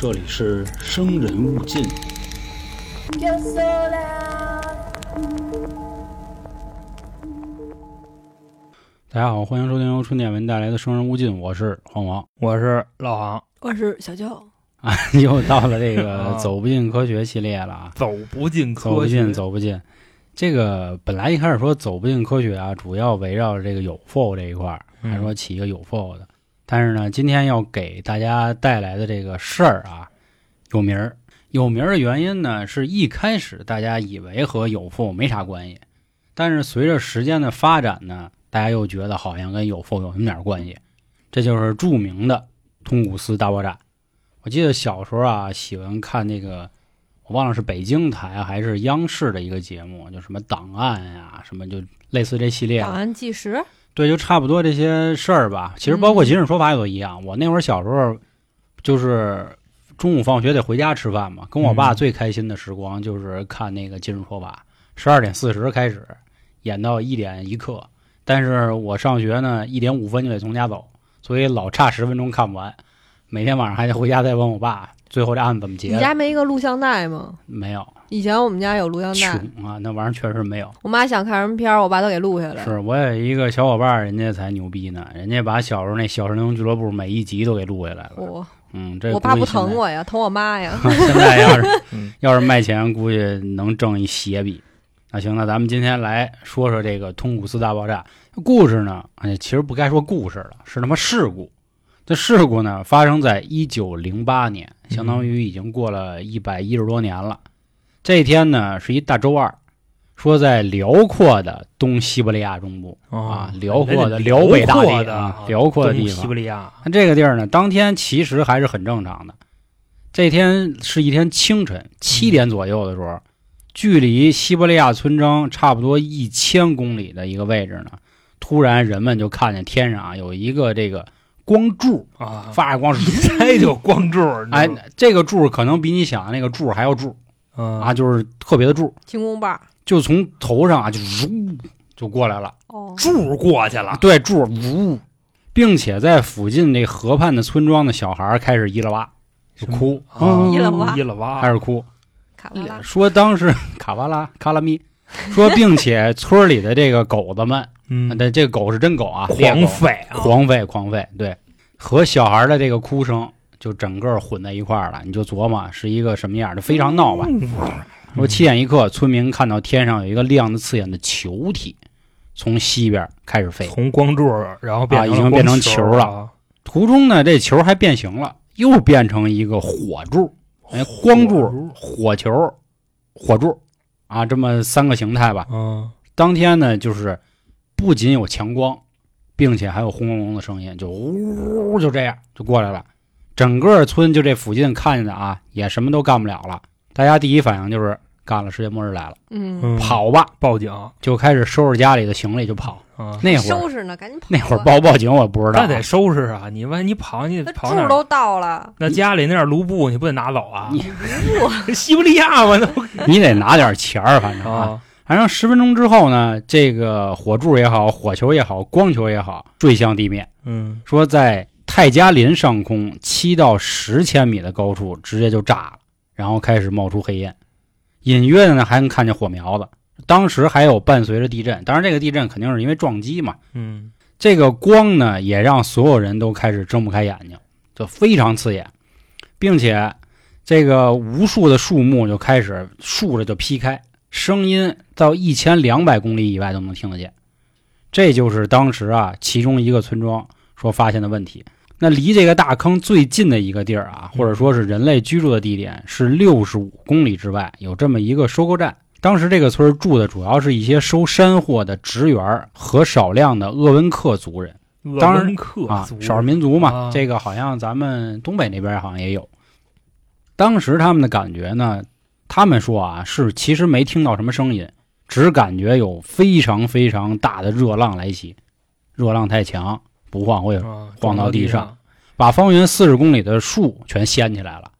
这里是生人勿近。大家好，欢迎收听由春点文带来的《生人勿近》，我是黄王。我是老航，我是小焦，啊，又到了这个 啊。走不进科学系列了啊，走不进科学，走不进，走不进。这个本来一开始说走不进科学啊，主要围绕着这个有否这一块还说起一个有否的。但是呢，今天要给大家带来的这个事儿啊，有名儿。有名儿的原因呢，是一开始大家以为和有否没啥关系，但是随着时间的发展呢，大家又觉得好像跟有否有那么点关系。这就是著名的通古斯大爆炸。我记得小时候啊，喜欢看那个，我忘了是北京台还是央视的一个节目，就什么档案呀、什么就类似这系列档。案纪实，对，就差不多这些事儿吧。其实包括《今日说法》也都一样。我那会儿小时候，就是中午放学得回家吃饭嘛，跟我爸嗯最开心的时光就是看那个《今日说法》，十二点四十开始演到一点一刻。但是我上学呢，一点五分就得从家走，所以老差十分钟看不完。每天晚上还得回家再问我爸，最后这案子怎么结？你家没一个录像带吗？没有，以前我们家有录像带，穷啊，那玩意儿确实没有。我妈想看什么片儿，我爸都给录下来。是我有一个小伙伴儿，人家才牛逼呢，人家把小时候那《小神龙俱乐部》每一集都给录下来了。我嗯，这我爸不疼我呀，疼我妈呀。现在要是 嗯要是卖钱，估计能挣一血笔。那行，那咱们今天来说说这个通古斯大爆炸故事呢。哎，其实不该说故事了，是他妈事故。这事故呢，发生在一九零八年，相当于已经过了一百一十多年了。这一天呢，是一大周二，说在辽阔的东西伯利亚中部啊，辽阔的辽北大地的啊，辽阔的地方西方伯利亚，那这个地儿呢，当天其实还是很正常的。这天是一天清晨七点左右的时候，距离西伯利亚村庄差不多一千公里的一个位置呢，突然人们就看见天上啊有一个这个光柱啊，发着光，猜就光柱，哎这个柱可能比你想的那个柱还要柱啊，啊，就是特别的柱，轻功棒，就从头上啊就呜就过来了。哦，柱过去了，对，柱呜，并且在附近那河畔的村庄的小孩开始一了哇就哭，啊。嗯。一了哇一了哇，开始哭，卡巴拉，说当时 卡巴拉卡拉咪，说并且村里的这个狗子们，嗯，这这个狗是真狗啊，狂吠啊，狂吠狂吠，对，和小孩的这个哭声就整个混在一块儿了，你就琢磨是一个什么样的，非常闹吧。嗯。说七点一刻，村民看到天上有一个亮的刺眼的球体从西边开始飞，从光柱，然后变成啊已经变成球了。啊，途中呢，这球还变形了，又变成一个火柱，哎，光柱、火球、火柱啊，这么三个形态吧。嗯，当天呢，就是不仅有强光，并且还有轰隆隆的声音，就呜就这样就过来了。整个村就这附近看见的啊，也什么都干不了了。大家第一反应就是干了，世界末日来了，嗯，嗯。跑吧，报警。就开始收拾家里的行李就跑。啊，那会儿。收拾呢，赶紧跑啊。那会儿报不报警我不知道。啊，那得收拾啊，你万一你跑，你那跑哪儿？柱都到了，那家里那点卢布你不得拿走啊？你 西伯利亚嘛，那不 你得拿点钱儿，反正啊。啊，反正十分钟之后呢，这个火柱也好，火球也好，光球也好，坠向地面。嗯，说在泰加林上空七到十千米的高处，直接就炸了，然后开始冒出黑烟，隐约的呢还能看见火苗子。当时还有伴随着地震，当然这个地震肯定是因为撞击嘛。嗯，这个光呢，也让所有人都开始睁不开眼睛，就非常刺眼，并且这个无数的树木就开始竖着就劈开，声音到一千两百公里以外都能听得见。这就是当时啊，其中一个村庄说发现的问题。那离这个大坑最近的一个地儿啊，或者说是人类居住的地点，是六十五公里之外有这么一个收购站。当时这个村儿住的主要是一些收山货的职员儿和少量的鄂温克族人当然鄂温克啊族，少数民族嘛。啊这个好像咱们东北那边好像也有。当时他们的感觉呢，他们说啊，是其实没听到什么声音，只感觉有非常非常大的热浪来袭，热浪太强，不晃会啊晃到地上上，把方圆四十公里的树全掀起来了，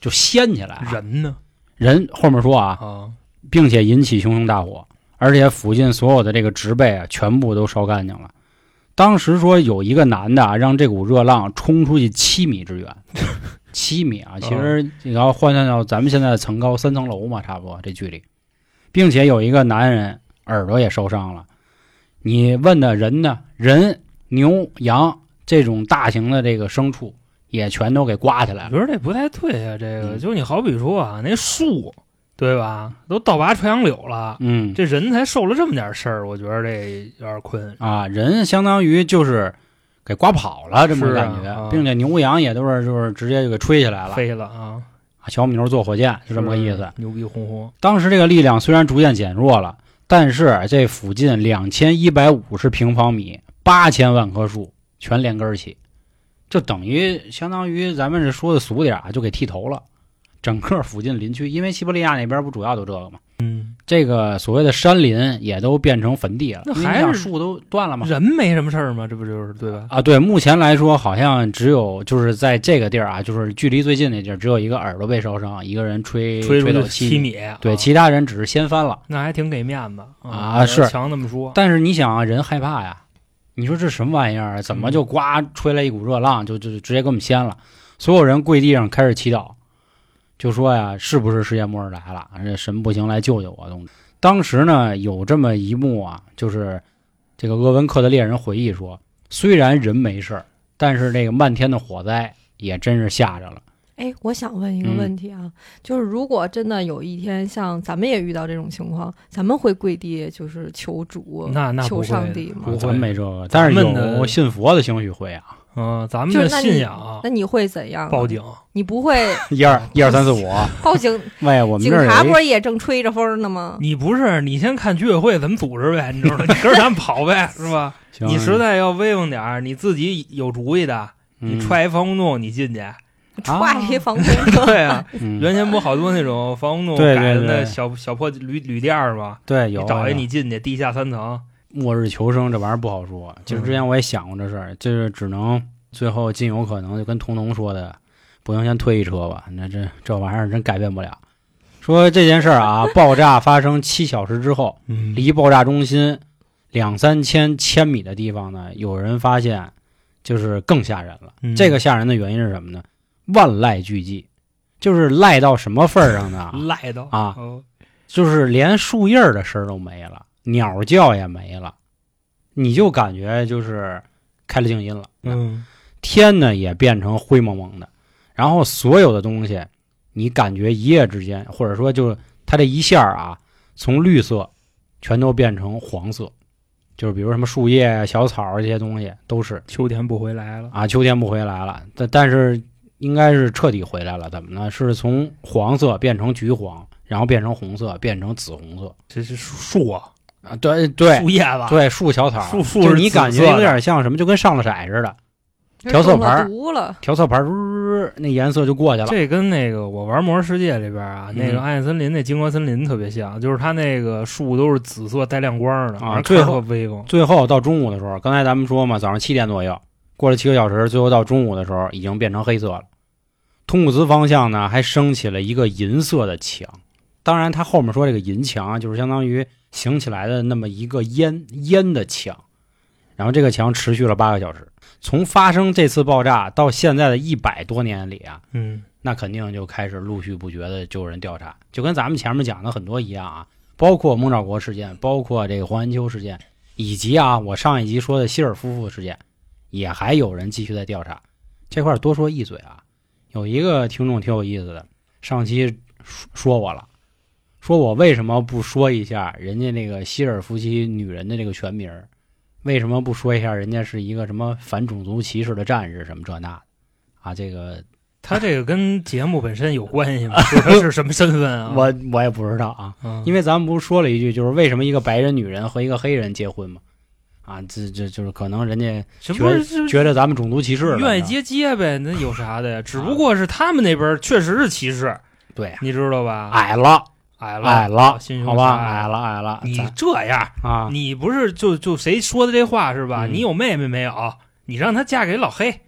就掀起来了。人呢？人后面说啊，啊，并且引起熊熊大火，而且附近所有的这个植被啊，全部都烧干净了。当时说有一个男的啊，让这股热浪冲出去七米之远，七米啊，其实你要换算到咱们现在的层高，三层楼嘛，差不多这距离，并且有一个男人耳朵也受伤了。你问的人呢？人、牛、羊这种大型的这个牲畜也全都给刮起来了。我觉得这不太对啊，这个嗯就你好比说啊，那树对吧，都倒拔垂杨柳了，嗯，这人才受了这么点事儿，我觉得这有点困。啊，人相当于就是给刮跑了这么感觉，啊并且牛羊也都是就是直接就给吹起来了，飞了啊，小母牛坐火箭是这么个意思。牛逼哄哄。当时这个力量虽然逐渐减弱了，但是这附近两千一百五十平方米、八千万棵树全连根儿起，就等于相当于咱们这说的俗点儿啊，就给剃头了。整个附近林区，因为西伯利亚那边不主要都这个嘛，嗯，这个所谓的山林也都变成坟地了，那还是树都断了吗。人没什么事儿吗？这不就是对吧？啊，对，目前来说好像只有就是在这个地儿啊，就是距离最近那地儿，只有一个耳朵被烧伤，一个人吹吹到七七米，对，啊其他人只是掀翻了。那还挺给面子啊是强那么说。但是你想啊，人害怕呀，你说这什么玩意儿啊？怎么就呱吹来一股热浪，就就就直接给我们掀了？所有人跪地上开始祈祷，就说呀，是不是世界末日来了？这神不行，来救救我！东西。当时呢，有这么一幕啊，就是这个鄂温克的猎人回忆说，虽然人没事儿，但是这个漫天的火灾也真是吓着了。哎，我想问一个嗯问题啊，就是如果真的有一天像咱们也遇到这种情况，咱们会跪地就是求主、求那那求上帝吗不？会没这个，但是有信佛的兴许会啊，嗯，咱们的信仰那你会怎样？报，警，你不会 一二一二三四五，报警？喂，我们警察不是也正吹着风呢吗？你不是你先看居委会怎么组织呗，你知道吗？你跟着咱们跑呗，是吧？你实在要威风点儿，你自己有主意的，嗯你踹一防空洞，你进去。踹一防空洞，对啊，嗯原先不好多那种防空洞对对改的那小小破旅旅店儿吗？对有找一你进去，地下三层，末日求生这玩意儿不好说。其实之嗯前我也想过这事儿，就是只能最后尽有可能就跟童农说的，不行先推一车吧。那这这玩意儿真改变不了。说这件事儿啊，爆炸发生七小时之后，嗯离爆炸中心两三千千米的地方呢，有人发现就是更吓人了。嗯这个吓人的原因是什么呢？万籁俱寂，就是赖到什么份儿上呢？赖到啊哦就是连树叶儿的声儿都没了，鸟叫也没了，你就感觉就是开了静音了。嗯，天呢也变成灰蒙蒙的，然后所有的东西，你感觉一夜之间，或者说就它这一下儿啊，从绿色全都变成黄色，就是比如什么树叶啊、小草儿这些东西都是秋天不回来了，啊，秋天不回来了，但但是应该是彻底回来了，怎么呢？是从黄色变成橘黄，然后变成红色，变成紫红色这是树啊，啊，对对树叶子，对，树小草，树树就是你感觉有点像什么，就跟上了色似的，调色盘儿毒了，调色盘儿，呜那颜色就过去了。这跟那个我玩《魔兽世界》里边啊，那个嗯暗夜森林那金光森林特别像，就是它那个树都是紫色带亮光的，啊最后特威风。最后到中午的时候，刚才咱们说嘛，早上七点左右，过了七个小时，最后到中午的时候已经变成黑色了。通古兹方向呢，还升起了一个银色的墙。当然，他后面说这个银墙啊，就是相当于形起来的那么一个烟烟的墙。然后这个墙持续了八个小时。从发生这次爆炸到现在的一百多年里啊，嗯，那肯定就开始陆续不绝的就有人调查，就跟咱们前面讲的很多一样啊，包括孟兆国事件，包括这个黄延秋事件，以及啊我上一集说的希尔夫妇事件，也还有人继续在调查。这块儿多说一嘴啊，有一个听众挺有意思的，上期说说我了，说我为什么不说一下人家那个希尔夫妻女人的这个全名？为什么不说一下人家是一个什么反种族歧视的战士什么这那的？啊，这个他 这个跟节目本身有关系吗？是什么身份啊？我我也不知道啊，嗯，因为咱们不是说了一句，就是为什么一个白人女人和一个黑人结婚吗？啊，这这就是可能人家这觉不是这觉得咱们种族歧视，愿意接接呗，那有啥的呀？只不过是他们那边确实是歧视，对呀，你知道吧？矮了矮了矮了，好吧，矮了矮了，你这样，啊，你不是就就谁说的这话是吧？嗯你有妹妹没有？你让她嫁给老黑，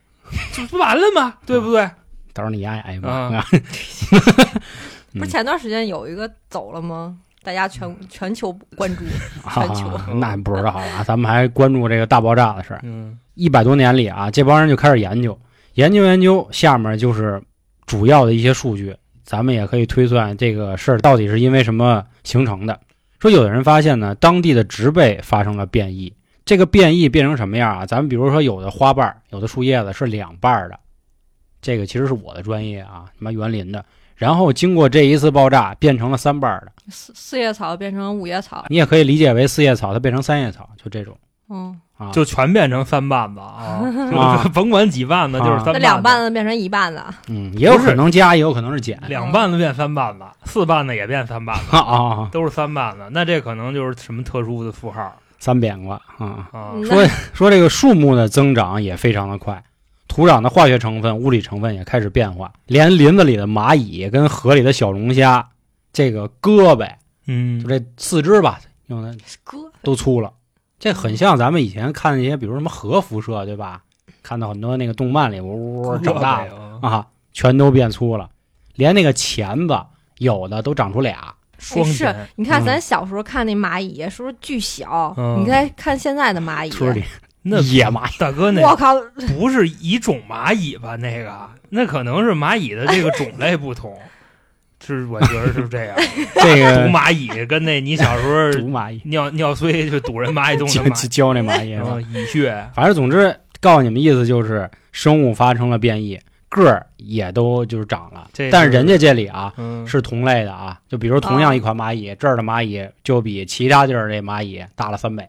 这不完了吗？对不对？到时候你丫矮吧，啊 啊 不是前段时间有一个走了吗？大家全全球关注，全球啊 那不知道了，咱们还关注这个大爆炸的事儿。嗯一百多年里啊，这帮人就开始研究，研究研究，下面就是主要的一些数据，咱们也可以推算这个事儿到底是因为什么形成的。说有的人发现呢，当地的植被发生了变异，这个变异变成什么样啊？咱们比如说有的花瓣儿、有的树叶子是两瓣儿的，这个其实是我的专业啊，什么园林的。然后经过这一次爆炸，变成了三瓣儿的，四四叶草变成五叶草，你也可以理解为四叶草它变成三叶草，就这种。嗯，啊。就全变成三瓣子啊，甭管几瓣子，就是三那两瓣瓣子变成一瓣子，嗯，也有可能加，也有可能是减，两瓣子变三瓣子，四瓣子也变三瓣子，啊都是三瓣子。那这可能就是什么特殊的符号。三扁瓜啊。啊？嗯说说这个树木的增长也非常的快，土壤的化学成分、物理成分也开始变化，连林子里的蚂蚁跟河里的小龙虾，这个胳膊嗯就，这四肢吧，用的哥，都粗了。这很像咱们以前看那些，比如什么核辐射，对吧？看到很多那个动漫里，呜呜长大啊，全都变粗了，连那个钳子有的都长出俩。双是你看嗯咱小时候看那蚂蚁是不是巨小？嗯你再看现在的蚂蚁，村里那野蚂蚁，大哥那我靠，不是一种蚂蚁吧？那个那可能是蚂蚁的这个种类不同，是我觉得是这样。这毒个蚂蚁跟那你小时候 毒蚂蚁，尿尿碎就堵人蚂蚁洞的教蚂蚁，教那蚂蚁是吧嗯，蚁穴，反正总之告诉你们意思就是生物发生了变异，个儿也都就是长了。但是人家这里啊嗯，是同类的啊，就比如同样一款蚂蚁，这儿的蚂蚁就比其他地儿这蚂蚁大了三倍。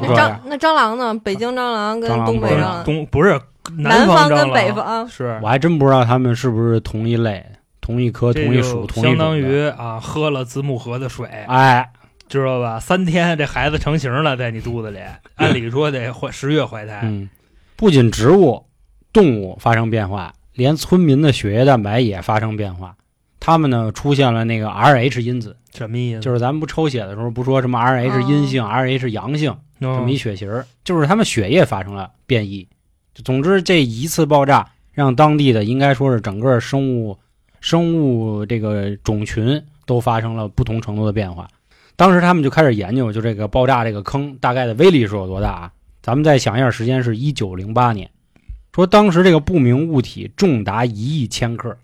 那蟑那蟑螂呢？北京蟑螂跟东北蟑螂，东不是南跟方蟑螂北方，是。我还真不知道它们是不是同一类、同一科、同一属、同一相当于啊喝了子母河的水，哎，知道吧？三天这孩子成型了，在你肚子里，按理说得怀十月怀胎。嗯，不仅植物、动物发生变化，连村民的血液蛋白也发生变化。他们呢出现了那个 Rh 因子，什么意思？就是咱们不抽血的时候不说什么 Rh 阴性、Rh 阳性这这么一血型儿，就是他们血液发生了变异。总之，这一次爆炸让当地的应该说是整个生物生物这个种群都发生了不同程度的变化。当时他们就开始研究，就这个爆炸这个坑大概的威力是有多大啊？咱们再想一下，时间是一九零八年，说当时这个不明物体重达一亿千克，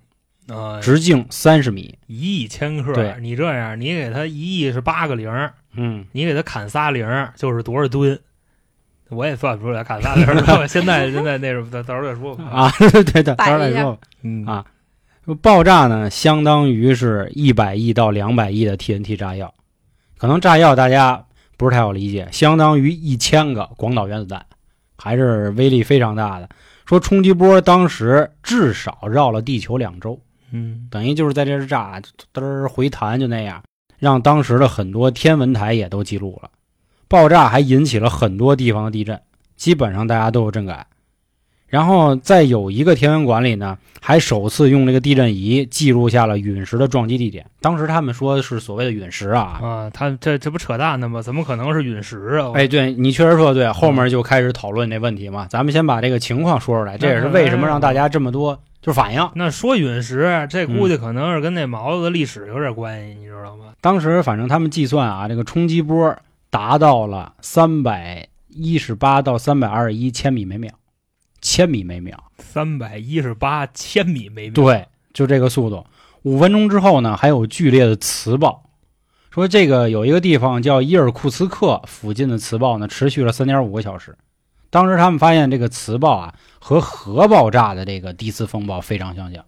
啊，直径三十米。一亿千克对，你这样，你给他一亿是八个零儿，嗯，你给他砍仨零儿就是多少吨？我也算不出来，砍仨零儿。现在现在那种，到到时候再说吧。啊，对对对，到时候再说吧。嗯啊爆炸呢，相当于是一百亿到两百亿的 TNT 炸药，可能炸药大家不是太好理解，相当于一千个广岛原子弹，还是威力非常大的。说冲击波当时至少绕了地球两周，嗯等于就是在这儿炸，嘚儿回弹就那样，让当时的很多天文台也都记录了。爆炸还引起了很多地方的地震，基本上大家都有震感。然后在有一个天文馆里呢，还首次用这个地震仪记录下了陨石的撞击地点。当时他们说是所谓的陨石啊，啊，他这这不扯淡呢吗？怎么可能是陨石啊？哎，对你确实说的对，后面就开始讨论这问题嘛。咱们先把这个情况说出来，这也是为什么让大家这么多就是反应。那说陨石，这估计嗯可能是跟那毛子的历史有点关系，你知道吗？当时反正他们计算啊，这个冲击波达到了三百一十八到三百二十一千米每秒，千米每秒。三百一十八千米每秒。对，就这个速度。五分钟之后呢，还有剧烈的磁暴。说这个有一个地方叫伊尔库茨克附近的磁暴呢，持续了三点五个小时。当时他们发现这个磁暴啊，和核爆炸的这个第一次风暴非常相像。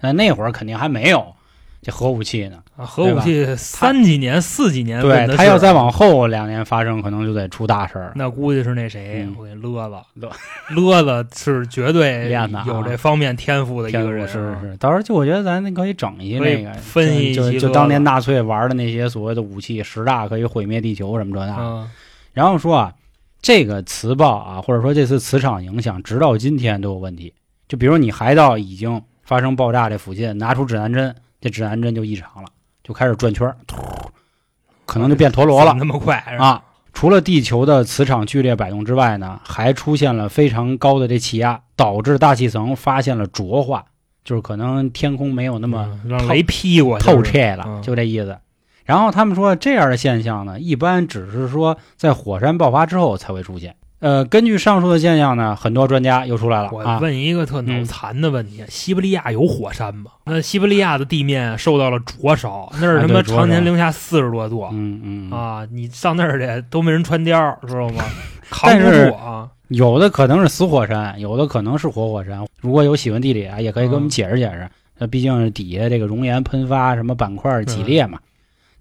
但那会儿肯定还没有这核武器呢。啊，核武器三几年、四几年对问的是他要再往后两年发生，可能就得出大事儿了。那估计是那谁，嗯我给勒了勒勒 了是绝对练的啊有这方面天赋的一个人，是是是，到时候就我觉得咱那可以整一那个分析一就就就当年纳粹玩的那些所谓的武器，十大可以毁灭地球什么这那。嗯然后说啊，这个磁暴啊，或者说这次磁场影响，直到今天都有问题。就比如你还到已经发生爆炸这附近，拿出指南针，这指南针就异常了，就开始转圈儿，突可能就变陀螺了那么快啊。除了地球的磁场剧烈摆动之外呢，还出现了非常高的这气压，导致大气层发现了浊化，就是可能天空没有那么嗯让雷劈过透就是彻了，嗯就这意思。然后他们说，这样的现象呢，一般只是说在火山爆发之后才会出现。呃，根据上述的现象呢，很多专家又出来了我啊。问一个特脑嗯残的问题：西伯利亚有火山吗？那西伯利亚的地面受到了灼烧，那儿他妈常年零下四十多度嗯嗯，啊！你上那儿去都没人穿貂，知道吗？扛不但是住啊！有的可能是死火山，有的可能是活火山。如果有喜欢地理啊，也可以给我们嗯解释解释。那毕竟底下这个熔岩喷发，什么板块挤裂嗯嘛。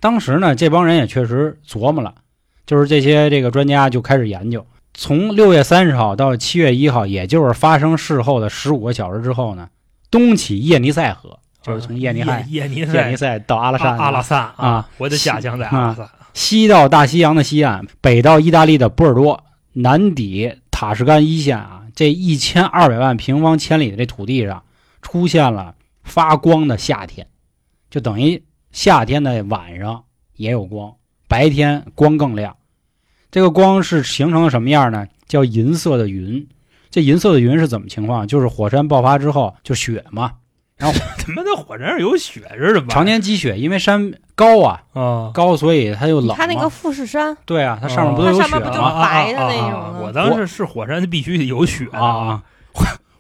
当时呢，这帮人也确实琢磨了，就是这些这个专家就开始研究。从六月三十号到七月一号，也就是发生事后的十五个小时之后呢，东起叶尼塞河，就是从叶尼塞叶叶尼塞塞到阿拉善阿阿拉善啊，我的家乡在阿拉善。西到大西洋的西岸，北到意大利的波尔多，南抵塔什干一线啊，这一千二百万平方千里的这土地上，出现了发光的夏天，就等于夏天的晚上也有光，白天光更亮。这个光是形成了什么样呢？叫银色的云。这银色的云是怎么情况？就是火山爆发之后就雪嘛，然后他妈的火山上有雪是什么？常年积雪，因为山高啊啊，高，所以它就冷。它那个富士山，对啊，它上面不哦都有雪它上面不就吗？白的那种啊啊啊啊的我当时是火山，必须得有雪啊啊！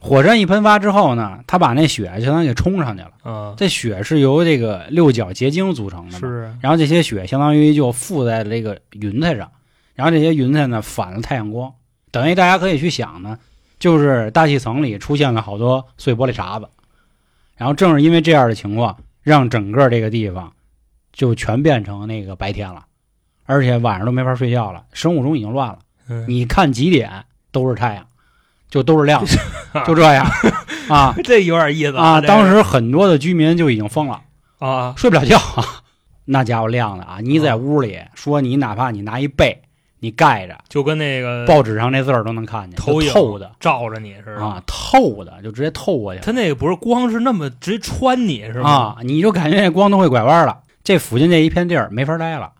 火山一喷发之后呢，它把那雪相当于给冲上去了。嗯！这雪是由这个六角结晶组成的嘛，是然后这些雪相当于就附在了这个云彩上，然后这些云彩呢反了太阳光，等于大家可以去想呢，就是大气层里出现了好多碎玻璃碴子，然后正是因为这样的情况，让整个这个地方就全变成那个白天了，而且晚上都没法睡觉了，生物钟已经乱了。嗯你看几点都是太阳，就都是亮的，就这样啊 这有点意思啊！当时很多的居民就已经疯了，啊，睡不了觉啊，那家伙亮的啊！你在屋里说你哪怕你拿一被你盖着，就跟那个报纸上那字儿都能看见，投影透的照着你似的啊，透的就直接透过去他那个不是光是那么直接穿你是吗？啊，你就感觉那光都会拐弯了。这附近这一片地儿没法待了，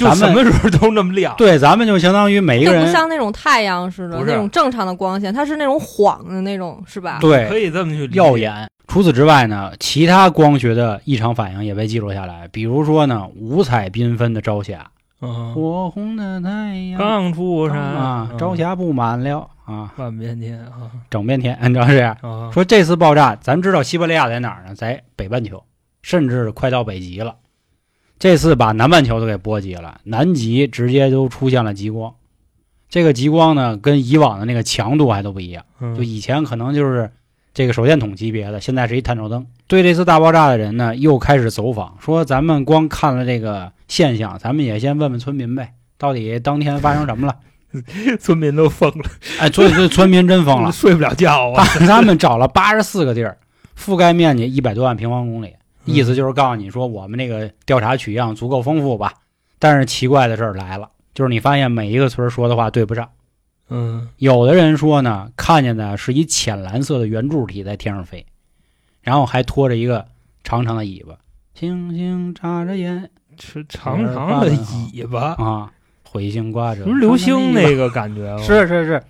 就什咱们么时候都那么亮。对，咱们就相当于每一个人就不像那种太阳似的那种正常的光线，它是那种晃的那种，是吧？对可以这么去耀眼。除此之外呢，其他光学的异常反应也被记录下来，比如说呢，五彩缤纷的朝霞，嗯，火红的太阳刚出山啊，嗯朝霞布满了啊，半边天啊整边天，你知道是这样。啊！说这次爆炸，咱知道西伯利亚在哪儿呢？在北半球，甚至快到北极了。这次把南半球都给波及了，南极直接都出现了极光。这个极光呢，跟以往的那个强度还都不一样。嗯就以前可能就是这个手电筒级别的，现在是一探照灯。对这次大爆炸的人呢，又开始走访，说咱们光看了这个现象，咱们也先问问村民呗，到底当天发生什么了？村民都疯了，哎，所以这村民真疯了，睡不了觉啊！他他们找了八十四个地儿，覆盖面积一百多万平方公里，意思就是告诉你说我们那个调查取样足够丰富吧。但是奇怪的事儿来了，就是你发现每一个村儿说的话对不上。嗯，有的人说呢，看见的是一浅蓝色的圆柱体在天上飞，然后还拖着一个长长的尾巴，星星眨着眼是长长的尾巴，啊，彗星挂着，不是流星那个，感觉吗？是是是，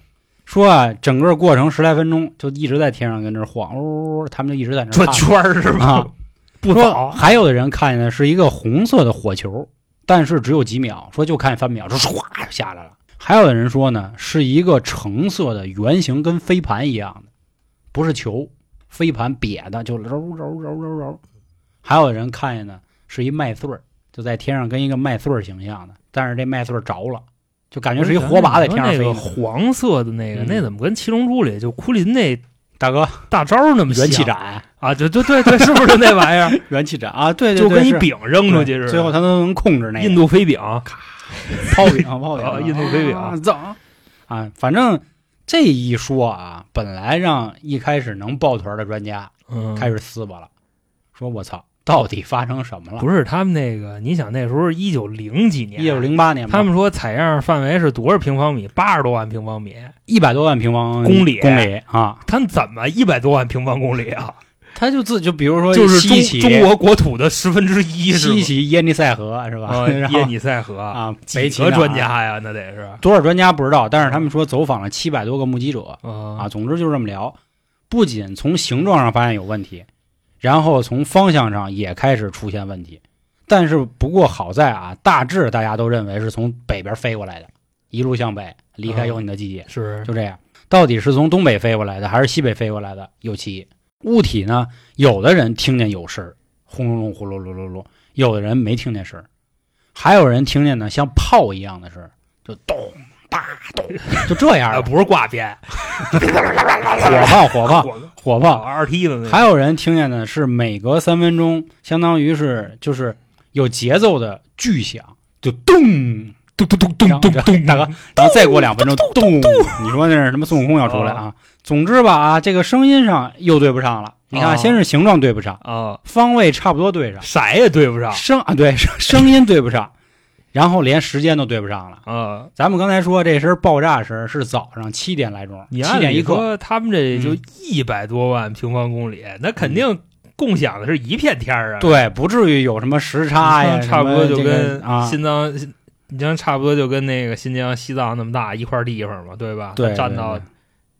说啊，整个过程十来分钟，就一直在天上跟这晃，呜呜呜，他们就一直在那转圈儿是吧？啊。说不早，还有的人看见的是一个红色的火球，但是只有几秒，说就看三秒，就唰就下来了。还有的人说呢，是一个橙色的圆形，跟飞盘一样的，不是球，飞盘瘪的，就揉揉揉揉揉。还有的人看见呢，是一麦穗儿，就在天上跟一个麦穗儿形象的，但是这麦穗儿着了，就感觉是一火把在天上那个飞。黄色的那个，嗯那怎么跟七龙珠里就库林那大哥，大招那么像元气斩，啊？对对对对，是不是那玩意儿？元气斩啊，对对对，就跟一饼扔出去似的。最后他都能控制那个印度飞饼，咔抛饼，抛饼，啊印度飞饼啊走啊！反正这一说啊，本来让一开始能抱团的专家嗯，开始撕巴了，说我操，到底发生什么了？不是他们那个，你想那时候一九零几年，一九零八年吧，他们说采样范围是多少平方米？八十多万平方米。一百多万平方公里公里啊，他们怎么一百多万平方公里啊？他就自就比如说就是中中国国土的十分之一，西起耶尼塞河是吧？耶尼塞河啊，北几个起专家呀？那得是多少专家不知道，但是他们说走访了七百多个目击者，啊，啊总之就是这么聊。不仅从形状上发现有问题，然后从方向上也开始出现问题。但是不过好在啊，大致大家都认为是从北边飞过来的，一路向北，离开有你的季节，是就这样。到底是从东北飞过来的，还是西北飞过来的？有歧义。物体呢，有的人听见有声儿，轰隆隆、呼噜噜噜噜；有的人没听见声儿，还有人听见呢像炮一样的声儿，就咚哒咚，就这样啊，不是挂鞭，火炮、火炮、火 火炮。二踢的那，还有人听见呢是每隔三分钟，相当于是就是有节奏的巨响，就咚咚咚咚咚咚咚，大哥，然后再过两分钟，咚，你说那是什么孙悟空要出来啊？总之吧啊，这个声音上又对不上了。你看，哦先是形状对不上，啊，方位差不多对上，色也对不上声啊对声声音对不上，然后连时间都对不上了。啊。咱们刚才说这声爆炸声是早上七点来钟，你七点一刻，他们这就嗯一百多万平方公里，那肯定共享的是一片天儿啊。对，不至于有什么时差呀，差不多就跟啊，新疆，你像差不多就跟那个新疆、西藏那么大一块地方嘛，对吧？对对占到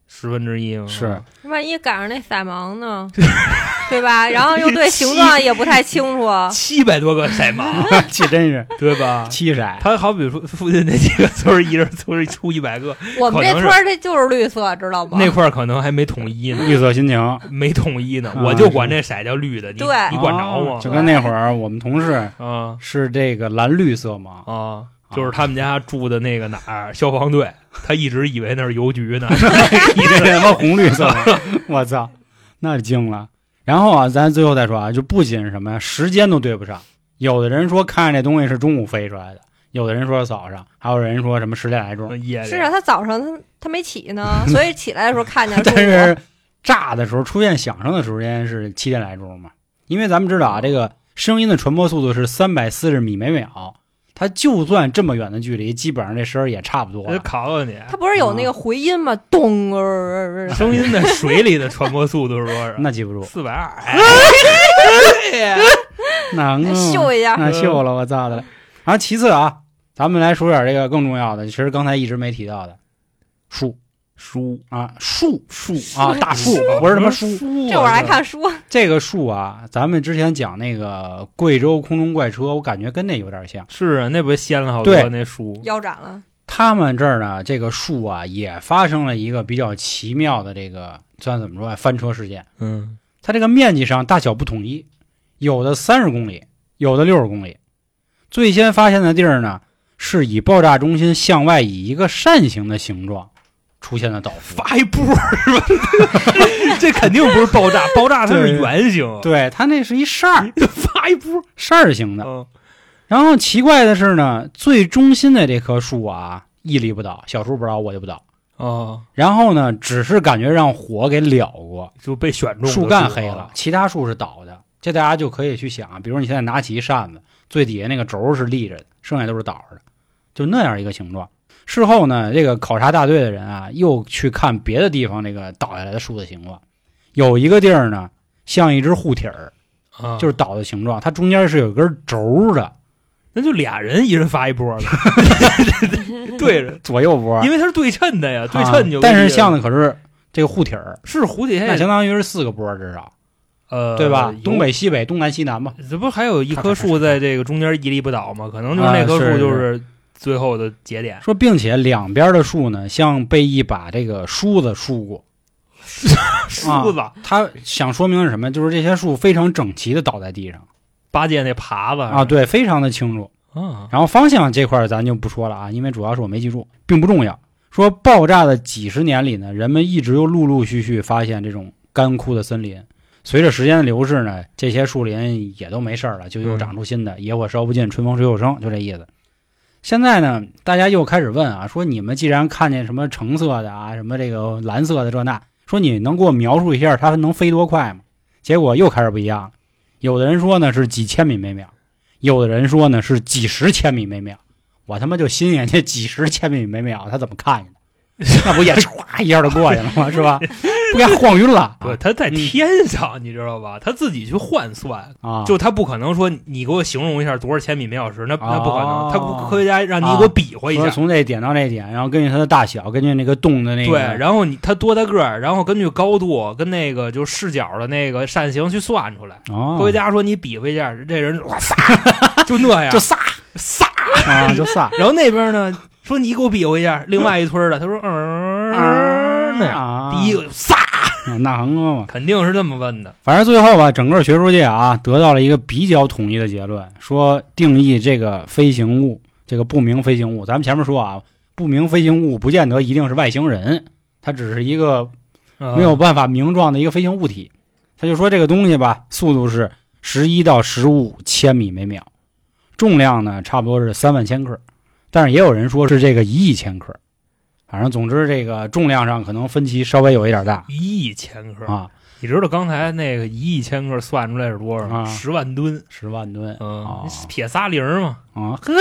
十分之一嘛。是万一赶上那色盲呢，对吧？然后又对形状也不太清楚，七百多个色盲，这真是对吧？七色。他好比说附近那几个村儿，一人村出一百个，我们这村儿这就是绿色，知道吗？那块可能还没统一呢，绿色心情，没统一呢。啊我就管这色叫绿的，你对你管着哦吗？就跟那会儿我们同事啊是这个蓝绿色嘛，啊，就是他们家住的那个哪儿消防队，他一直以为那是邮局呢。你这他妈红绿色的，我操，那惊了。然后啊，咱最后再说啊，就不仅是什么呀，时间都对不上。有的人说看见这东西是中午飞出来的，有的人说早上，还有人说什么十点来钟。是啊，他早上他他没起呢，所以起来的时候看见中但 是炸的时候出现响声的时间是七点来钟嘛，因为咱们知道啊，这个声音的传播速度是三百四十米每秒，它就算这么远的距离，基本上这声儿也差不多他就考考你，他不是有那个回音吗？咚儿，声音在水里的传播速度是多少？那记不住，四百二。能啊秀一下，那秀了，我操的！然后其次啊，咱们来说点这个更重要的，其实刚才一直没提到的树书啊，树树啊，大树不是什么书。这会儿还看书，这个树啊，咱们之前讲那个贵州空中怪车，我感觉跟那有点像。是啊，那不是掀了好多对那书腰斩了。他们这儿呢，这个树啊，也发生了一个比较奇妙的这个算怎么说啊，翻车事件。嗯，它这个面积上大小不统一，有的三十公里，有的六十公里。最先发现的地儿呢，是以爆炸中心向外以一个扇形的形状出现了倒伏。发一波是吧？这肯定不是爆炸，爆炸它是圆形，对，它那是一扇儿，发一波。扇儿形的。嗯然后奇怪的是呢，最中心的这棵树啊，屹立不倒，小树不倒，我就不倒。哦，然后呢，只是感觉让火给燎过，就被选中的树干啊黑了，其他树是倒的。这大家就可以去想，比如你现在拿起一扇子，最底下那个轴是立着的，剩下都是倒着的，就那样一个形状。事后呢，这个考察大队的人啊，又去看别的地方那个倒下来的树的形状，有一个地儿呢，像一只护体儿，啊，就是倒的形状，它中间是有根轴的，那就俩人一人发一波了，对着，左右波，因为它是对称的呀，对啊称就但是像的可是这个护体儿，是蝴蝶那相当于是四个波至少，呃，对吧？东北、西北、东南、西南嘛。这不还有一棵树在这个中间屹立不倒吗？可能就是那棵树就是最后的节点。说，并且两边的树呢，像被一把这个梳子梳过。梳子，他想说明是什么？就是这些树非常整齐的倒在地上八戒那耙子啊，对，非常的清楚。啊，然后方向这块儿咱就不说了啊，因为主要是我没记住，并不重要。说爆炸的几十年里呢，人们一直又陆陆续续发现这种干枯的森林。随着时间的流逝呢，这些树林也都没事儿了，就又长出新的。野火烧不尽，春风吹又生，就这意思。现在呢，大家又开始问啊，说你们既然看见什么橙色的啊，什么这个蓝色的这那，说你能给我描述一下它能飞多快吗？结果又开始不一样了。有的人说呢是几千米每秒，有的人说呢是几十千米每秒。我他妈就心眼这几十千米每秒，他怎么看见的？那不也唰一下就过去了吗？是吧？不给晃晕了对，他在天上，你知道吧？他自己去换算，啊！就他不可能说你给我形容一下多少千米每小时，那那不可能。哦他不科学家让你给我比划一说下，从这点到那点，然后根据它的大小，根据那个洞的那个对，然后你它多大个儿，然后根据高度跟那个就是视角的那个扇形去算出来。哦，科学家说你比划一下，这人哇撒就那样 就撒撒，啊，就撒然后那边呢说你给我比划一下，另外一村的，他说嗯那第一个撒，那横哥嘛，肯定是这么问的。反正最后吧，整个学术界啊得到了一个比较统一的结论，说定义这个飞行物，这个不明飞行物，咱们前面说啊，不明飞行物不见得一定是外星人，它只是一个啊没有办法名状的一个飞行物体。他就说这个东西吧，速度是十一到十五千米每秒，重量呢差不多是三万千克，但是也有人说是这个一亿千克。反正总之这个重量上可能分歧稍微有一点大一亿千克，啊，你知道刚才那个一亿千克算出来是多少吗？啊十万吨，十万吨嗯哦，撇仨零儿嘛，啊，呵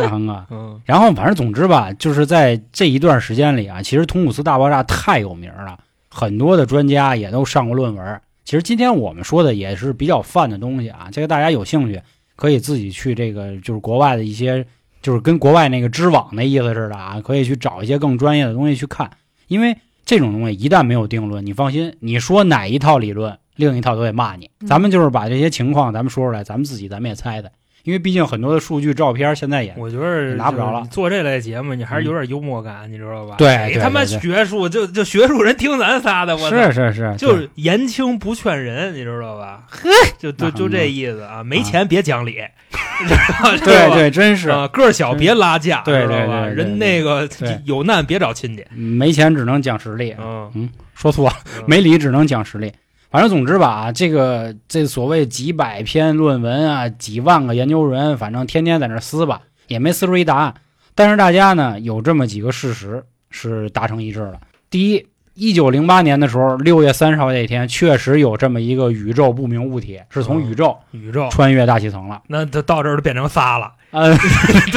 那横啊。嗯然后反正总之吧，就是在这一段时间里啊，其实通古斯大爆炸太有名了，很多的专家也都上过论文。其实今天我们说的也是比较泛的东西啊，这个大家有兴趣可以自己去这个就是国外的一些，就是跟国外那个知网那意思似的啊，可以去找一些更专业的东西去看，因为这种东西一旦没有定论，你放心，你说哪一套理论，另一套都得骂你。嗯。咱们就是把这些情况咱们说出来，咱们自己咱们也猜的，因为毕竟很多的数据、照片现在也我觉得拿不着了做这类节目，你还是有点幽默感，你知道吧？对他妈学术就就学术人听咱仨的，我是是是，就是言轻不劝人，你知道吧？呵，就就就这意思啊，没钱别讲理，知道吧对对，真是啊，个儿小别拉架，对知道吧？对对对人那个有难别找亲戚，没钱只能讲实力。嗯，说错了，嗯没理只能讲实力。反正总之吧，啊这个这所谓几百篇论文啊，几万个研究人，反正天天在那撕吧，也没撕出一答案。但是大家呢有这么几个事实是达成一致的。第一，一九零八年的时候，六月三十号这一天，确实有这么一个宇宙不明物体是从宇宙宇宙穿越大气层了。那它到这儿就变成仨了，呃，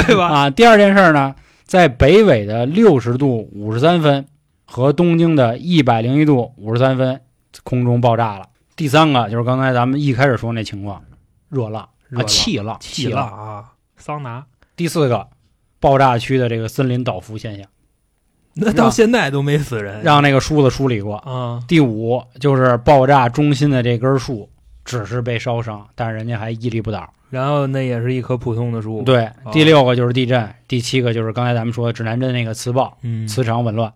对吧？啊，第二件事呢，在北纬的六十度五十三分和东经的一百零一度五十三分空中爆炸了。第三个就是刚才咱们一开始说那情况，热浪啊，气浪，气浪。啊，桑拿，第四个，爆炸区的这个森林倒伏现象，那到现在都没死人，让那个梳子梳理过。啊，第五就是爆炸中心的这根树只是被烧伤，但是人家还屹立不倒。然后那也是一棵普通的树，，对，哦第六个就是地震，第七个就是刚才咱们说的指南针那个磁暴，嗯，磁场紊乱。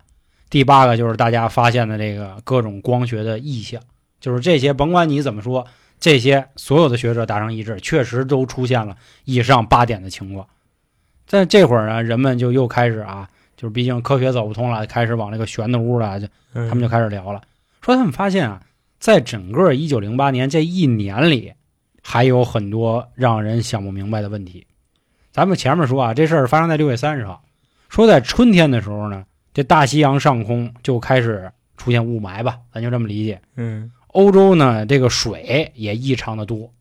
第八个就是大家发现的这个各种光学的异象，就是这些，甭管你怎么说，这些所有的学者达成一致，确实都出现了以上八点的情况。在这会儿呢，人们就又开始啊，就是毕竟科学走不通了，开始往那个玄的屋了，就他他们就开始聊了，说他们发现啊，在整个一九零八年这一年里，还有很多让人想不明白的问题。咱们前面说啊，这事儿发生在六月三十号，说在春天的时候呢，这大西洋上空就开始出现雾霾吧，咱就这么理解。嗯，欧洲呢，这个水也异常的多，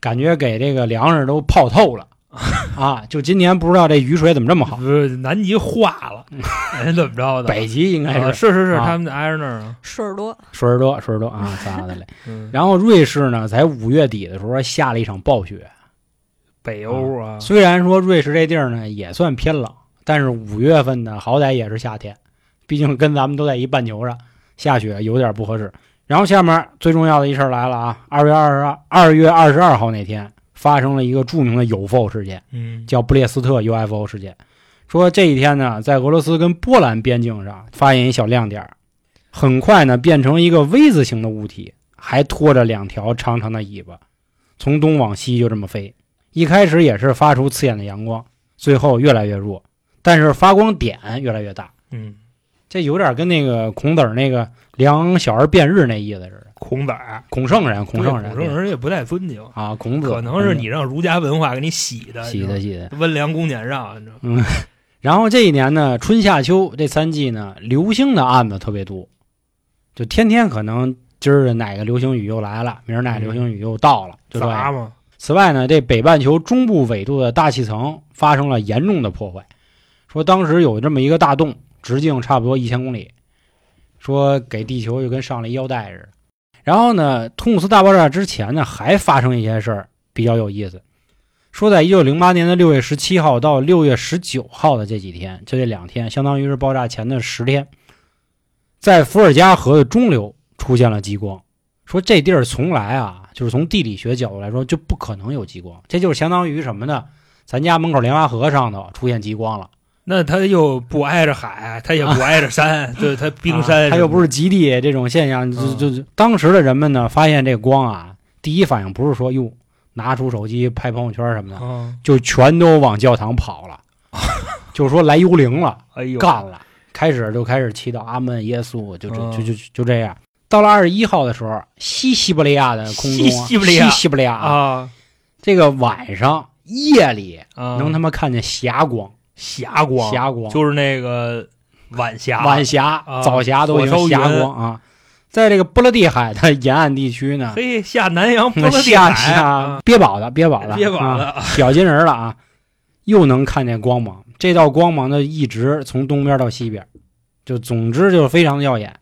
感觉给这个粮食都泡透了 啊！就今年不知道这雨水怎么这么好，不是南极化了，哎，怎么着的？北极应该啊是是是是，啊他们挨着那儿啊，水儿多，水儿多，水儿多啊，咋的嘞？嗯，然后瑞士呢，在五月底的时候下了一场暴雪。北欧啊，虽然说瑞士这地儿呢也算偏冷，但是五月份呢好歹也是夏天，毕竟跟咱们都在一半球上，下雪有点不合适。然后下面最重要的一事儿来了啊，二月二十二二月二十二号那天发生了一个著名的 UFO 事件，嗯，叫布列斯特 UFO 事件。说这一天呢，在俄罗斯跟波兰边境上发现一小亮点，很快呢变成一个 V 字形的物体，还拖着两条长长的尾巴，从东往西就这么飞。一开始也是发出刺眼的阳光，最后越来越弱，但是发光点越来越大。嗯，这有点跟那个孔子儿那个量小儿辩日那意思似的。孔子，孔圣人，孔圣人，孔圣人也不太尊敬，啊，孔子。可能是你让儒家文化给你洗的，洗的洗的。温良恭俭让，你知道吗？然后这一年呢，春夏秋这三季呢，流星的案子特别多，就天天可能今儿哪个流星雨又来了，明儿哪个流星雨又到了，就这样。砸嘛，此外呢，这北半球中部纬度的大气层发生了严重的破坏，说当时有这么一个大洞，直径差不多一千公里，说给地球就跟上了一腰带似的。然后呢，通古斯大爆炸之前呢，还发生一些事儿比较有意思。说在一九零八年的六月十七号到六月十九号的这几天，就这两天，相当于是爆炸前的十天，在伏尔加河的中流出现了极光。说这地儿从来啊，就是从地理学角度来说，就不可能有极光。这就是相当于什么呢？咱家门口莲花河上头出现极光了，那他又不挨着海，他也不挨着山，对，他冰山、啊它又不是极地这种现象，就嗯就就当时的人们呢，发现这光啊，第一反应不是说哟拿出手机拍朋友圈什么的，嗯，就全都往教堂跑了，就是说来幽灵了，哎呦，干了，开始就开始祈祷阿门耶稣，就就就就就这样。到了二十一号的时候，西西伯利亚的空中啊，西西伯利亚啊，啊。这个晚上夜里啊，能他妈看见霞光，霞光，霞光，就是那个晚霞，晚霞、啊早霞都已经霞光啊。在这个波罗的海的沿岸地区呢，嘿，下南洋波罗的下海下啊憋宝的憋宝的憋宝小金人了啊，又能看见光芒。这道光芒呢，一直从东边到西边，就总之就是非常的耀眼。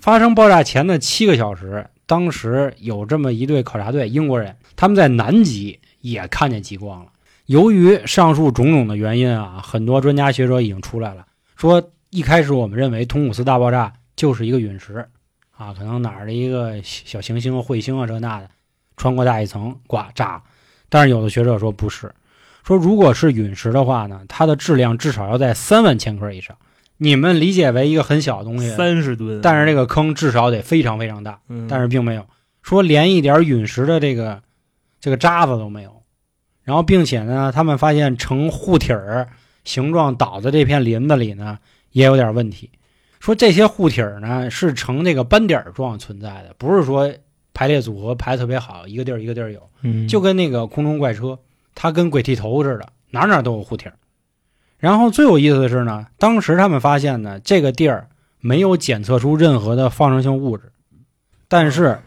发生爆炸前的七个小时，当时有这么一队考察队，英国人，他们在南极也看见极光了。由于上述种种的原因啊，很多专家学者已经出来了，说一开始我们认为通古斯大爆炸就是一个陨石啊，可能哪儿的一个小行星、彗星啊这那的，穿过大气层挂炸。但是有的学者说不是，说如果是陨石的话呢，它的质量至少要在三万千克以上。你们理解为一个很小的东西，三十吨，但是这个坑至少得非常非常大，嗯，但是并没有说连一点陨石的这个这个渣子都没有。然后，并且呢，他们发现呈护体儿形状倒在这片林子里呢，也有点问题。说这些护体儿呢是呈那个斑点儿状存在的，不是说排列组合排特别好，一个地儿一个地儿有。嗯就跟那个空中怪车，它跟鬼剃头似的，哪哪都有护体儿。然后最有意思的是呢，当时他们发现呢，这个地儿没有检测出任何的放射性物质，但是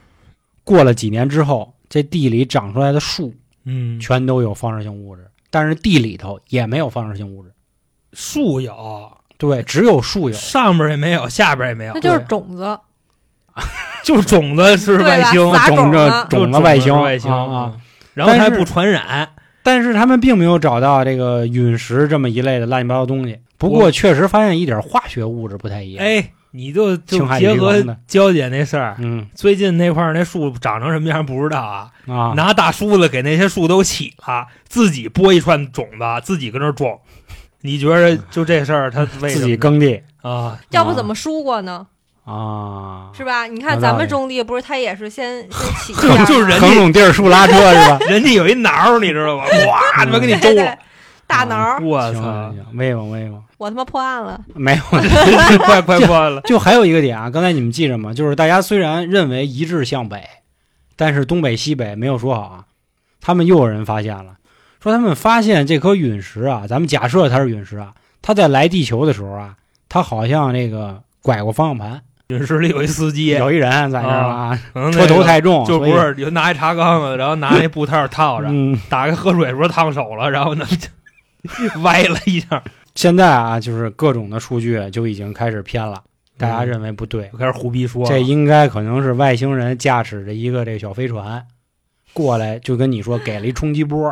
过了几年之后，这地里长出来的树嗯，全都有放射性物质，但是地里头也没有放射性物质。树有，对，只有树有。上边也没有，下边也没有那，就是种子，就是种子是外星，撒种种子着种子外星外星啊啊！，然后它还不传染，但是他们并没有找到这个陨石这么一类的乱七八糟东西。不过确实发现一点化学物质不太一样。哎，你就就结合王的娇姐那事儿，嗯最近那块儿那树长成什么样不知道啊，啊，拿大梳子给那些树都起了，自己播一串种子，自己跟那儿种。你觉得就这事儿，他为自己耕地啊？要不怎么输过呢？啊，是吧？你看咱们种地，不是他也是先 先起就是人坑垄地儿树拉车是吧？人家有一挠，你知道吗？哇，他妈给你周了！大挠我操威风威风，我他妈破案了。没有。快快破案了！就还有一个点啊，刚才你们记着吗？就是大家虽然认为一致向北，但是东北西北没有说好啊。他们又有人发现了，说他们发现这颗陨石啊，咱们假设它是陨石啊，它在来地球的时候啊，它好像那个拐过方向盘，陨石里有一司机，有一人在那儿啊，可能那车头太重，就不是有拿一茶缸子，然后拿那布套套着，嗯，打开喝水的时候烫手了，然后呢 歪了一下，现在啊，就是各种的数据就已经开始偏了，大家认为不对，就开始胡逼说，这应该可能是外星人驾驶着一个这小飞船过来，就跟你说给了一冲击波，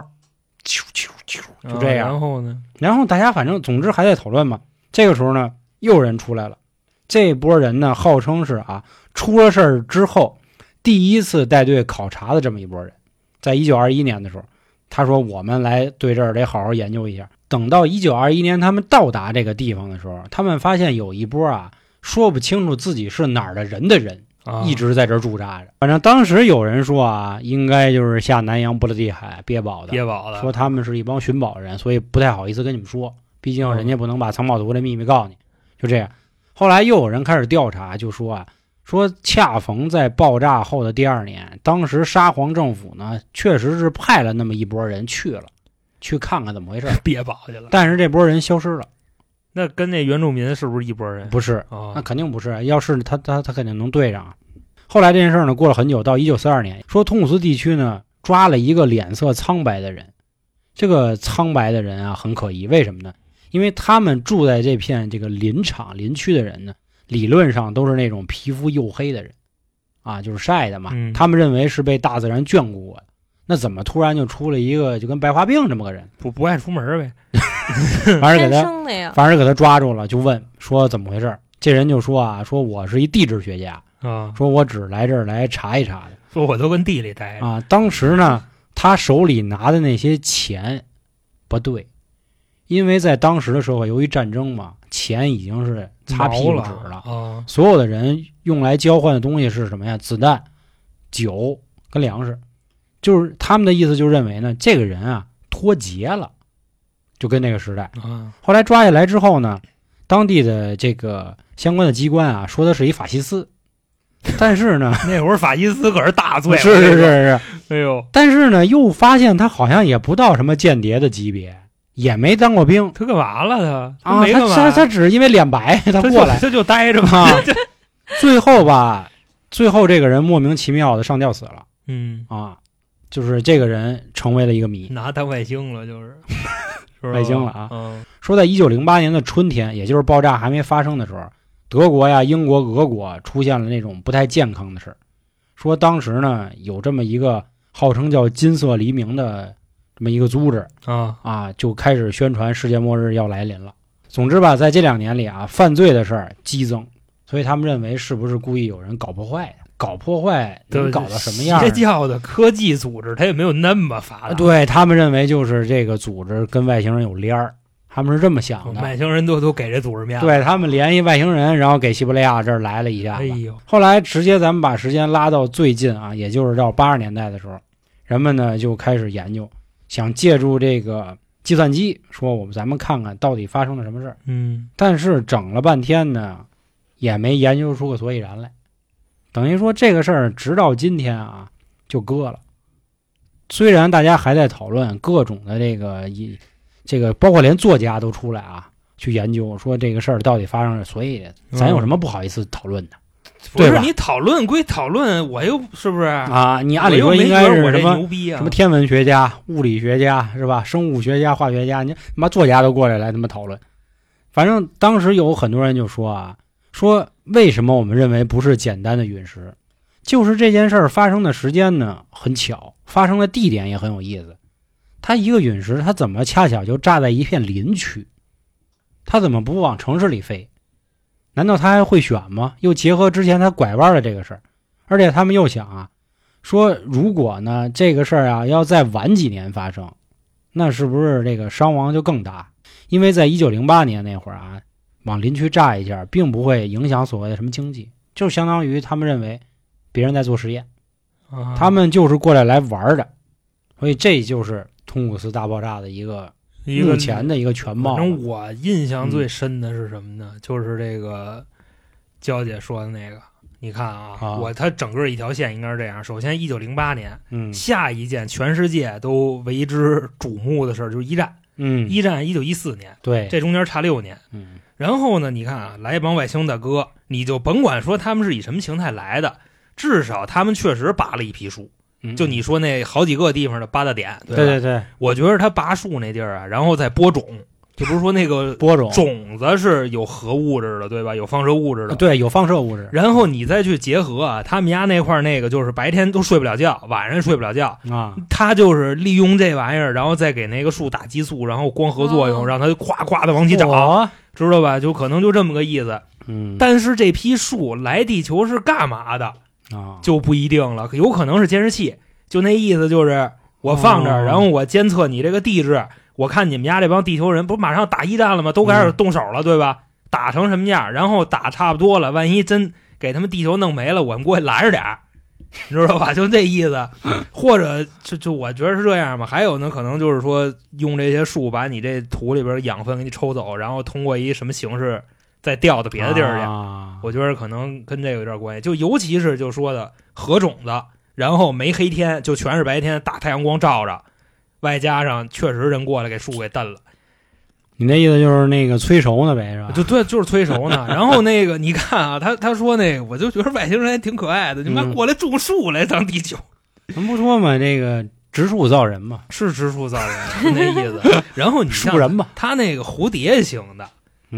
啾啾啾，就这啊样。然后呢，然后大家反正总之还在讨论嘛。这个时候呢，又有人出来了，这波人呢号称是啊出了事儿之后第一次带队考察的这么一波人，在一九二一年的时候，他说我们来对这儿得好好研究一下。等到一九二一年他们到达这个地方的时候，他们发现有一波啊说不清楚自己是哪儿的人的人。啊一直在这儿驻扎着。反正当时有人说啊，应该就是下南洋波罗的海憋宝的，憋宝的，说他们是一帮寻宝人，所以不太好意思跟你们说，毕竟人家不能把藏宝图的秘密告诉你。就这样，后来又有人开始调查，就说啊，说恰逢在爆炸后的第二年，当时沙皇政府呢确实是派了那么一波人去了，去看看怎么回事，憋宝去了。但是这波人消失了，那跟那原住民是不是一拨人？不是，那啊，肯定不是，要是他他他肯定能对上啊。后来这件事呢，过了很久，到一九四二年，说通古斯地区呢抓了一个脸色苍白的人。这个苍白的人啊，很可疑，为什么呢？因为他们住在这片这个林场林区的人呢，理论上都是那种皮肤黝黑的人，啊，就是晒的嘛。嗯他们认为是被大自然眷顾过的。那怎么突然就出了一个就跟白化病这么个人？不不爱出门呗。反正给他反正给他抓住了，就问说怎么回事。这人就说啊，说我是一地质学家，啊，说我只来这儿来查一查的说我都跟地里待着，啊。当时呢，他手里拿的那些钱不对，因为在当时的社会，由于战争嘛，钱已经是擦屁股纸了，啊，所有的人用来交换的东西是什么呀？子弹、酒跟粮食。就是他们的意思，就认为呢，这个人啊脱节了，就跟那个时代。啊，后来抓下来之后呢，当地的这个相关的机关啊，说他是一法西斯，但是呢，那会儿法西斯可是大罪，是是是，是，哎呦，但是呢，又发现他好像也不到什么间谍的级别，也没当过兵。他干嘛了他？他啊，没干嘛，他他他只是因为脸白，他过来他就待着嘛，啊，最后吧，最后这个人莫名其妙的上吊死了。嗯，啊，就是这个人成为了一个谜。拿当外星了，就是。是外星了啊。嗯。说在一九零八年的春天，也就是爆炸还没发生的时候，德国呀、英国、俄国出现了那种不太健康的事儿。说当时呢，有这么一个号称叫“金色黎明”的这么一个组织啊，啊，就开始宣传世界末日要来临了。总之吧，在这两年里啊，犯罪的事儿激增，所以他们认为是不是故意有人搞破坏的？搞破坏能搞到什么样儿邪？教的科技组织，它也没有那么发达。对他们认为就是这个组织跟外星人有联儿，他们是这么想的。外星人都都给这组织面子。对他们联系外星人，然后给西伯利亚这儿来了一下。哎呦，后来直接咱们把时间拉到最近啊，也就是到八十年代的时候，人们呢就开始研究，想借助这个计算机，说我们咱们看看到底发生了什么事儿。嗯，但是整了半天呢，也没研究出个所以然来。等于说这个事儿直到今天啊就搁了。虽然大家还在讨论各种的这个一这个，包括连作家都出来啊去研究，说这个事儿到底发生了，所以咱有什么不好意思讨论的、不是你讨论归讨论，我又是不是？啊？你你按理说应该是我什么牛逼啊？什么天文学家、物理学家是吧？生物学家、化学家，你他妈作家都过来来他妈讨论。反正当时有很多人就说啊，说为什么我们认为不是简单的陨石，就是这件事儿发生的时间呢很巧，发生的地点也很有意思。它一个陨石，它怎么恰巧就炸在一片林区？它怎么不往城市里飞？难道他还会选吗？又结合之前他拐弯的这个事儿，而且他们又想啊，说如果呢这个事儿啊要再晚几年发生，那是不是这个伤亡就更大？因为在一九零八年那会儿啊，往林区炸一下，并不会影响所谓的什么经济，就相当于他们认为别人在做实验，啊他们就是过来来玩的，所以这就是通古斯大爆炸的一个一个目前的一个全貌。反正我印象最深的是什么呢？就是这个娇姐说的那个。你看啊，啊我它整个一条线应该是这样：首先，一九零八年，嗯下一件全世界都为之瞩目的事儿就是一战。嗯，一战一九一四年，对，这中间差六年。嗯然后呢，你看啊，来一帮外星大哥，你就甭管说他们是以什么形态来的，至少他们确实拔了一批树。嗯就你说那好几个地方的八大点，对？对对对，我觉得他拔树那地儿啊，然后再播种，就不是说那个 播种种子是有核物质的，对吧？有放射物质的。对有放射物质然后你再去结合啊，他们家那块儿那个就是白天都睡不了觉，晚上睡不了觉，啊，他就是利用这玩意儿，然后再给那个树打激素，然后光合作用，哦让它咵咵的往起长，我知道吧？就可能就这么个意思。嗯，但是这批树来地球是干嘛的，啊，就不一定了，有可能是监视器。就那意思就是我放这儿，哦然后我监测你这个地质，我看你们家这帮地球人不马上打一战了吗？都开始动手了，对吧？打成什么样？然后打差不多了，万一真给他们地球弄没了，我们过去拦着点儿，你 知道吧？就这意思。或者就就我觉得是这样吧。还有呢，可能就是说用这些树把你这土里边的养分给你抽走，然后通过一什么形式再调到别的地儿去。啊，我觉得可能跟这个有点关系，就尤其是就说的核种子，然后没黑天，就全是白天，大太阳光照着，外加上确实人过来给树给蹬了，你那意思就是那个催熟呢呗，是吧？就对，就是催熟呢。然后那个你看啊，他他说那个，我就觉得外星人还挺可爱的，你妈嗯过来种树来当地球，咱不说嘛，这个植树造人嘛，是植树造人是那意思。然后你像树人嘛，他那个蝴蝶型的，嗯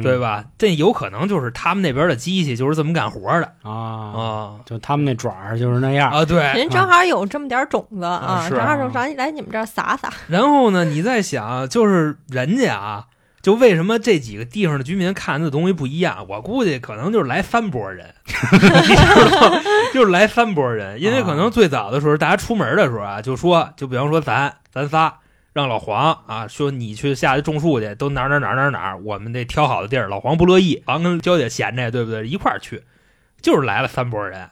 对？吧？这有可能就是他们那边的机器就是这么干活的啊，啊就他们那爪儿就是那样。啊，对，人正好有这么点种子啊，是正好啊就咱来你们这儿撒撒。然后呢，你再想，就是人家啊，就为什么这几个地方的居民看的东西不一样？我估计可能就是来三波人？就是来三波人，因为可能最早的时候，大家出门的时候啊，就说，就比方说咱咱仨让老黄啊说你去下去种树去，都哪哪哪哪哪，我们得挑好的地儿。老黄不乐意，黄跟娇姐闲着，对不对？一块儿去，就是来了三拨人，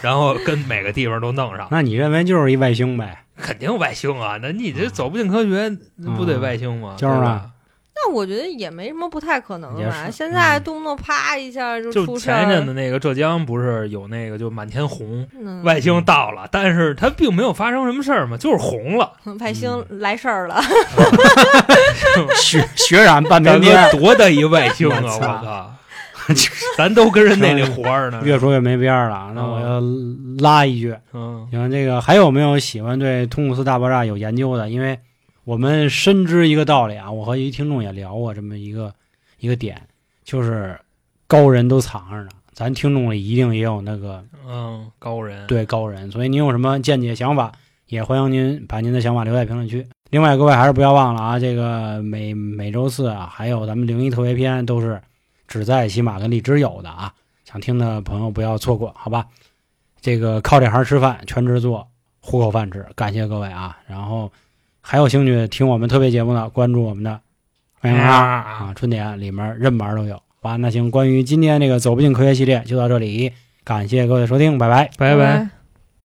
然后跟每个地方都弄上，那你认为就是一外星呗？肯定外星啊！那你这走不进科学，那不得外星吗？就是啊我觉得也没什么不太可能的吧。现在嗯动不动啪一下就就出事前一阵子，那个浙江不是有那个就满天红，嗯外星到了，但是它并没有发生什么事儿嘛，就是红了。外星嗯来事儿了。血血染半边天，多大一外星啊！我我操操，咱都跟人那里活着呢。越说越没边儿了。那我要拉一句，嗯行，这个还有没有喜欢对通古斯大爆炸有研究的？因为我们深知一个道理啊，我和一听众也聊过这么一个一个点，就是高人都藏着呢，咱听众里一定也有那个嗯，高人对高人，所以您有什么见解想法，也欢迎您把您的想法留在评论区。另外，各位还是不要忘了啊，这个每每周四啊，还有咱们灵异特别篇都是只在喜马跟荔枝有的啊，想听的朋友不要错过，好吧？这个靠这行吃饭，全职做，糊口饭吃，感谢各位啊！然后还有兴趣听我们特别节目的，关注我们的欢迎啊啊！春点里面任玩都有。好，那行，关于今天这个走不进科学系列就到这里，感谢各位收听，拜拜。拜拜。